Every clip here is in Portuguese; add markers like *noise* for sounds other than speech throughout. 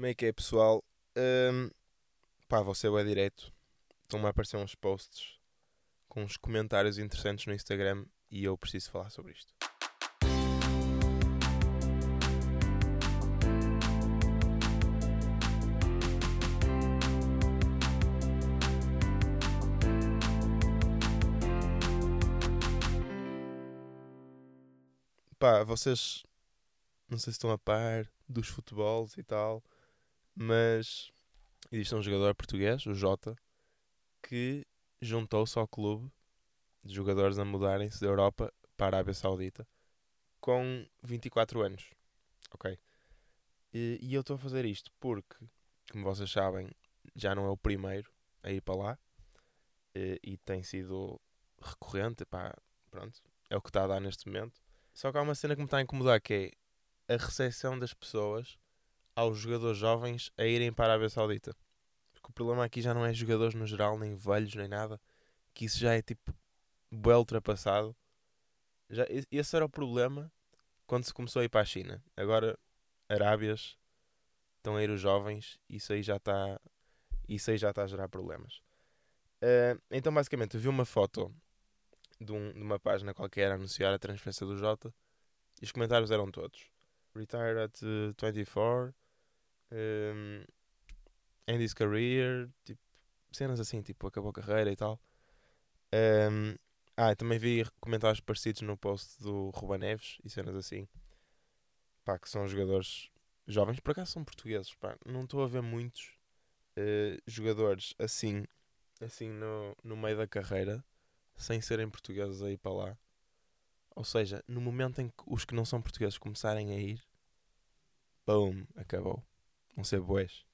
Como é que é, pessoal? Hum, pá, ser bem direto. Estão-me a aparecer uns posts com uns comentários interessantes no Instagram e eu preciso falar sobre isto. Pá, vocês não sei se estão a par dos futebols e tal, mas existe um jogador português, o Jota, que juntou-se ao clube de jogadores a mudarem-se da Europa para a Arábia Saudita com 24 anos. Ok? E, e eu estou a fazer isto porque, como vocês sabem, já não é o primeiro a ir para lá e, e tem sido recorrente. Pá, pronto, é o que está a dar neste momento. Só que há uma cena que me está a incomodar que é a recepção das pessoas aos jogadores jovens a irem para a Arábia Saudita. Porque o problema aqui já não é jogadores no geral, nem velhos, nem nada. Que isso já é tipo bem ultrapassado. Já, esse era o problema quando se começou a ir para a China. Agora, Arábias estão a ir os jovens, isso aí já está. Isso aí já está a gerar problemas. Uh, então, basicamente, eu vi uma foto de, um, de, uma página qualquer a anunciar a transferência do Jota e os comentários eram todos. Retire at uh, 24, um, end his career, tipo, cenas assim, tipo, acabou a carreira e tal. Um, ah, também vi comentários parecidos no post do Ruba Neves e cenas assim. Pá, que são jogadores jovens, por acaso são portugueses, pá. Não estou a ver muitos uh, jogadores assim, assim no, no meio da carreira sem serem portugueses a ir para lá. Ou seja, no momento em que os que não são portugueses começarem a ir, boom, acabou. Vão ser boés.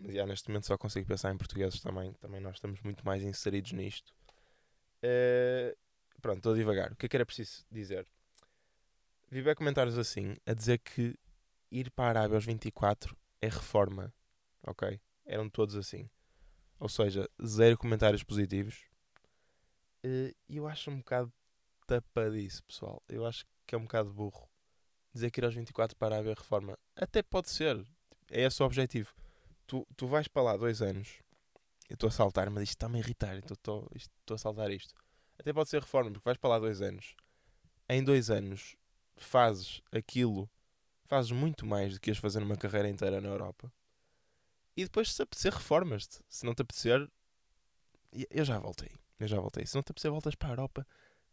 Mas já neste momento só consigo pensar em portugueses também. Também nós estamos muito mais inseridos nisto. Uh, pronto, estou devagar. O que é que era preciso dizer? Vi bem comentários assim, a dizer que ir para a Arábia aos 24 é reforma. Ok? Eram todos assim. Ou seja, zero comentários positivos e eu acho um bocado tapadiço, pessoal. Eu acho que é um bocado burro dizer que ir aos 24 para haver reforma. Até pode ser. É esse o objetivo. Tu, tu vais para lá dois anos. Eu estou a saltar, mas isto está-me a irritar. Então estou a saltar isto. Até pode ser reforma, porque vais para lá dois anos. Em dois anos fazes aquilo. Fazes muito mais do que ias fazer numa carreira inteira na Europa. E depois, se apetecer, reformas-te. Se não te apetecer, eu já voltei. Eu já voltei. Se não te apetecer, voltas para a Europa,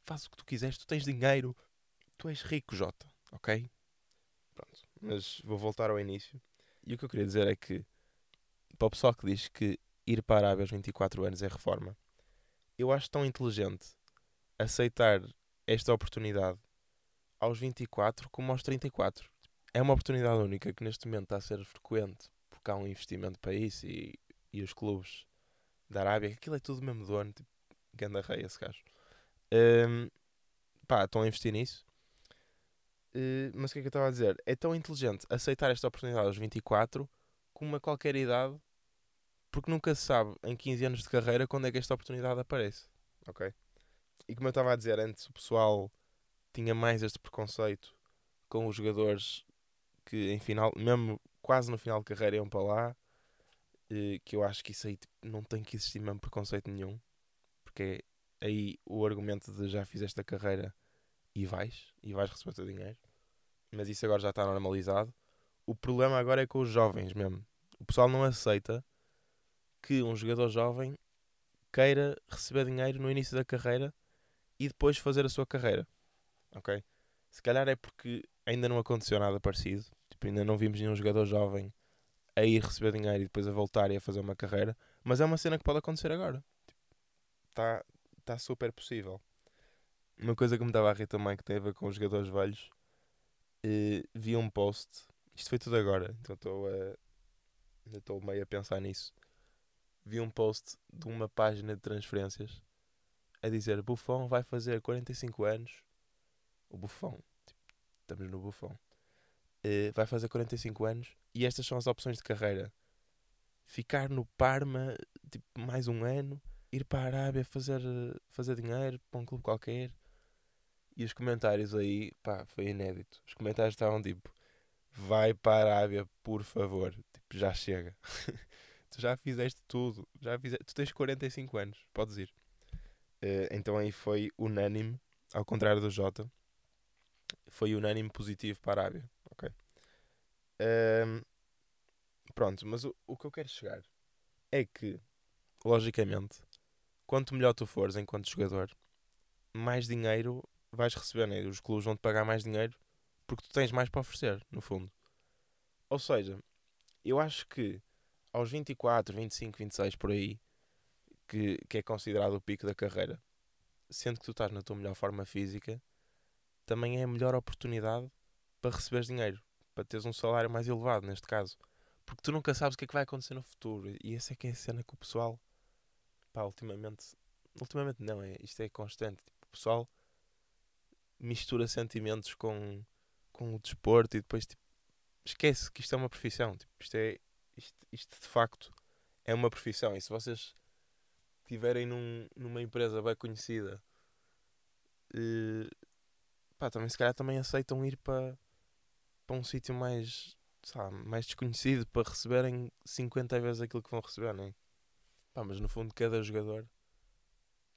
faz o que tu quiseres, tu tens dinheiro, tu és rico, Jota, ok? Pronto, mas vou voltar ao início. E o que eu queria dizer é que, para o pessoal que diz que ir para a Arábia aos 24 anos é reforma, eu acho tão inteligente aceitar esta oportunidade aos 24 como aos 34. É uma oportunidade única que neste momento está a ser frequente porque há um investimento para isso e, e os clubes da Arábia, aquilo é tudo mesmo dono, tipo, Ganda rei esse gajo. Um, pá, estão a investir nisso. Uh, mas o que é que eu estava a dizer? É tão inteligente aceitar esta oportunidade aos 24 como a qualquer idade, porque nunca se sabe em 15 anos de carreira quando é que esta oportunidade aparece. Ok? E como eu estava a dizer antes, o pessoal tinha mais este preconceito com os jogadores que em final, mesmo quase no final de carreira iam para lá, uh, que eu acho que isso aí tipo, não tem que existir mesmo preconceito nenhum porque aí o argumento de já fizeste a carreira e vais, e vais receber o teu dinheiro. Mas isso agora já está normalizado. O problema agora é com os jovens mesmo. O pessoal não aceita que um jogador jovem queira receber dinheiro no início da carreira e depois fazer a sua carreira. Ok? Se calhar é porque ainda não aconteceu nada parecido. Tipo, ainda não vimos nenhum jogador jovem a ir receber dinheiro e depois a voltar e a fazer uma carreira. Mas é uma cena que pode acontecer agora está tá super possível. Uma coisa que me dava a rir também que tem a ver com os jogadores velhos, uh, vi um post, isto foi tudo agora, então estou a. Ainda estou meio a pensar nisso. Vi um post de uma página de transferências a dizer Buffon vai fazer 45 anos. O Buffon, tipo, estamos no Buffon. Uh, vai fazer 45 anos e estas são as opções de carreira. Ficar no Parma tipo, mais um ano ir para a Arábia fazer, fazer dinheiro para um clube qualquer. E os comentários aí, pá, foi inédito. Os comentários estavam tipo: vai para a Arábia, por favor. Tipo, já chega. *laughs* tu já fizeste tudo. Já fizeste, tu tens 45 anos, podes ir. Uh, então aí foi unânime, ao contrário do Jota, foi unânime positivo para a Arábia. Ok. Um, pronto, mas o, o que eu quero chegar é que, logicamente, quanto melhor tu fores enquanto jogador, mais dinheiro vais receber, né? Os clubes vão te pagar mais dinheiro porque tu tens mais para oferecer, no fundo. Ou seja, eu acho que aos 24, 25, 26 por aí, que, que é considerado o pico da carreira, sendo que tu estás na tua melhor forma física, também é a melhor oportunidade para receberes dinheiro, para teres um salário mais elevado, neste caso. Porque tu nunca sabes o que é que vai acontecer no futuro. E essa é que é a cena que o pessoal, pá, ultimamente, ultimamente não, é, isto é constante. Tipo, o pessoal mistura sentimentos com, com o desporto e depois tipo, esquece que isto é uma profissão. Tipo, isto, é, isto, isto de facto é uma profissão. E se vocês estiverem num, numa empresa bem conhecida, uh, pá, também se calhar também aceitam ir para, para um sítio mais, sabe, mais desconhecido para receberem 50 vezes aquilo que vão receber, não é? Pá, mas no fundo cada jogador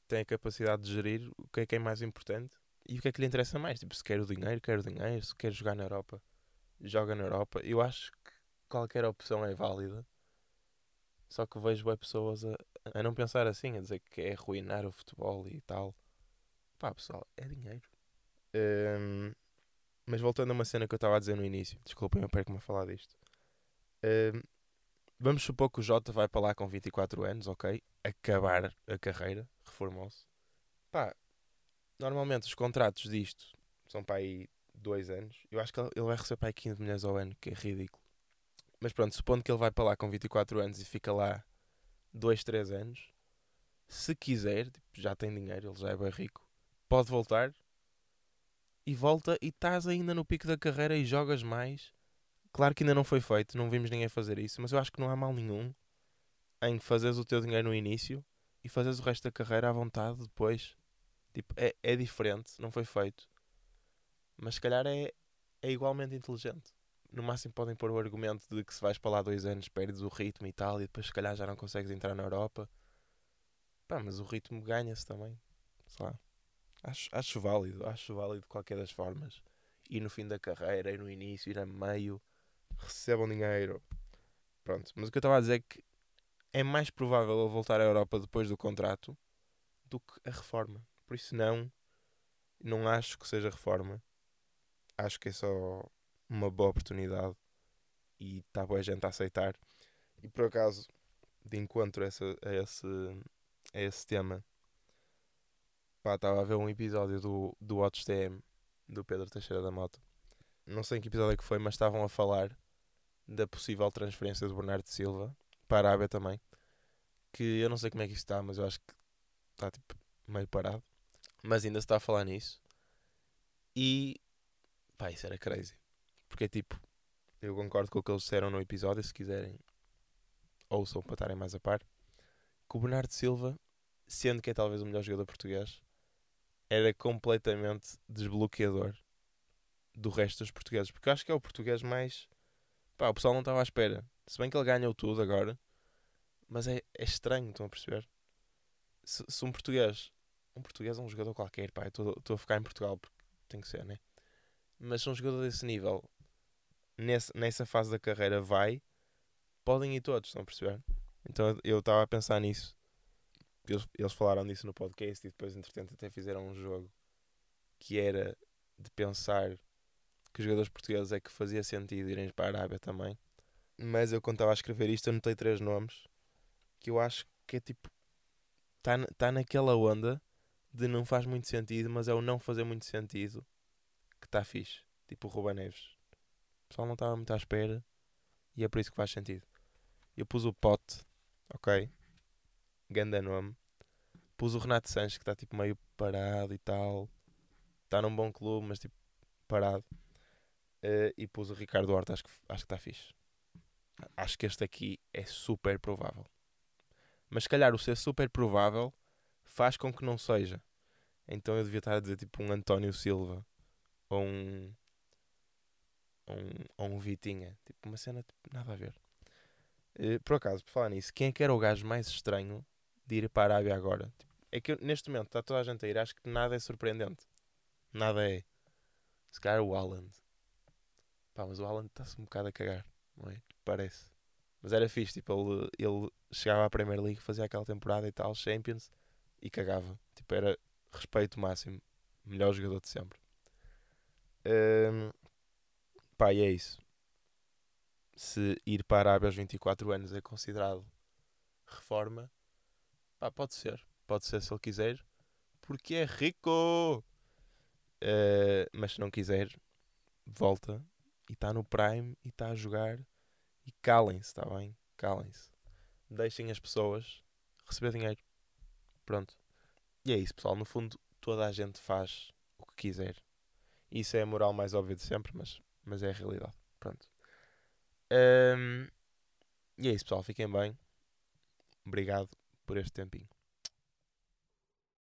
tem a capacidade de gerir o que é que é mais importante e o que é que lhe interessa mais. Tipo, se quer o dinheiro, quer o dinheiro, se quer jogar na Europa, joga na Europa. Eu acho que qualquer opção é válida. Só que vejo é pessoas a, a não pensar assim, a dizer que é arruinar o futebol e tal. Pá, pessoal, é dinheiro. Um, mas voltando a uma cena que eu estava a dizer no início, desculpem, eu perco-me a falar disto. Um, vamos supor que o Jota vai para lá com 24 anos, ok? Acabar a carreira, reformou-se. Pá, normalmente os contratos disto são para aí 2 anos. Eu acho que ele vai receber para aí 15 milhões ao ano, que é ridículo. Mas pronto, supondo que ele vai para lá com 24 anos e fica lá 2, 3 anos, se quiser, tipo, já tem dinheiro, ele já é bem rico, pode voltar e volta e estás ainda no pico da carreira e jogas mais. Claro que ainda não foi feito, não vimos ninguém fazer isso, mas eu acho que não há mal nenhum em fazeres o teu dinheiro no início e fazeres o resto da carreira à vontade depois. Tipo, é, é diferente, não foi feito. Mas se calhar é, é igualmente inteligente. No máximo podem pôr o argumento de que se vais para lá dois anos perdes o ritmo e tal, e depois se calhar já não consegues entrar na Europa. Pá, mas o ritmo ganha-se também. Sei lá. Acho, acho válido, acho válido de qualquer das formas. E no fim da carreira, e no início, e no meio, recebam dinheiro. Pronto, mas o que eu estava a dizer é que é mais provável ele voltar à Europa depois do contrato do que a reforma. Por isso não, não acho que seja reforma. Acho que é só uma boa oportunidade e está boa a gente a aceitar. E por acaso, de encontro a esse, a esse, a esse tema, estava a ver um episódio do, do Watch TM do Pedro Teixeira da Mota. Não sei em que episódio é que foi, mas estavam a falar da possível transferência do Bernardo Silva para a Arábia também. Que eu não sei como é que isso está, mas eu acho que está tipo meio parado. Mas ainda se está a falar nisso. E pá, isso era crazy. Porque é tipo, eu concordo com o que eles disseram no episódio, se quiserem ouçam para estarem mais a par. Que o Bernardo Silva, sendo que é talvez o melhor jogador português, era completamente desbloqueador do resto dos portugueses. Porque eu acho que é o português mais. Pá, o pessoal não estava à espera. Se bem que ele ganhou tudo agora, mas é, é estranho, estão a perceber? Se, se, um português. Um português é um jogador qualquer, pá, estou a ficar em Portugal porque tem que ser, né? Mas um jogador desse nível, nesse, nessa fase da carreira, vai, podem ir todos, estão a perceber? Então eu estava a pensar nisso eles, eles falaram disso no podcast e depois, entretanto, até fizeram um jogo que era de pensar que os jogadores portugueses é que fazia sentido irem para a Arábia também. Mas eu, quando estava a escrever isto, eu notei três nomes que eu acho que é tipo. Está tá naquela onda de não faz muito sentido, mas é o não fazer muito sentido que está fixe. Tipo o Ruben Neves. O pessoal não estava muito à espera e é por isso que faz sentido. Eu pus o Pote, ok? ganda nome. Pus o Renato Sanches, que está tipo meio parado e tal. Está num bom clube, mas tipo parado. Uh, e pus o Ricardo Horta, acho que acho que está fixe. Acho que este aqui é super provável. Mas se calhar o ser super provável faz com que não seja. Então eu devia estar a dizer tipo um António Silva ou um. ou um, ou um Vitinha. Tipo uma cena tipo, nada a ver. Eh, por acaso, por falar nisso, quem é que era o gajo mais estranho de ir para a Arábia agora? Tipo, É que neste momento está toda a gente a ir, acho que nada é surpreendente. Nada é. Se calhar o Haaland. Pá, mas o Haaland está-se um bocado a cagar, não é? Parece. Mas era fixe, tipo, ele, ele chegava à Premier League, fazia aquela temporada e tal, Champions, e cagava. Tipo, era respeito máximo. Melhor jogador de sempre. Hum, pá, e é isso. Se ir para a Arábia aos 24 anos é considerado reforma, pá, pode ser. Pode ser se ele quiser, porque é rico. Eh, mas se não quiser, volta e está no Prime e está a jogar. E calem-se, está bem? Calem-se. Deixem as pessoas receber dinheiro. Pronto. E é isso, pessoal. No fundo, toda a gente faz o que quiser. Isso é a moral mais óbvia de sempre, mas, mas é a realidade. Pronto. Ahm, e é isso, pessoal. Fiquem bem. Obrigado por este tempinho.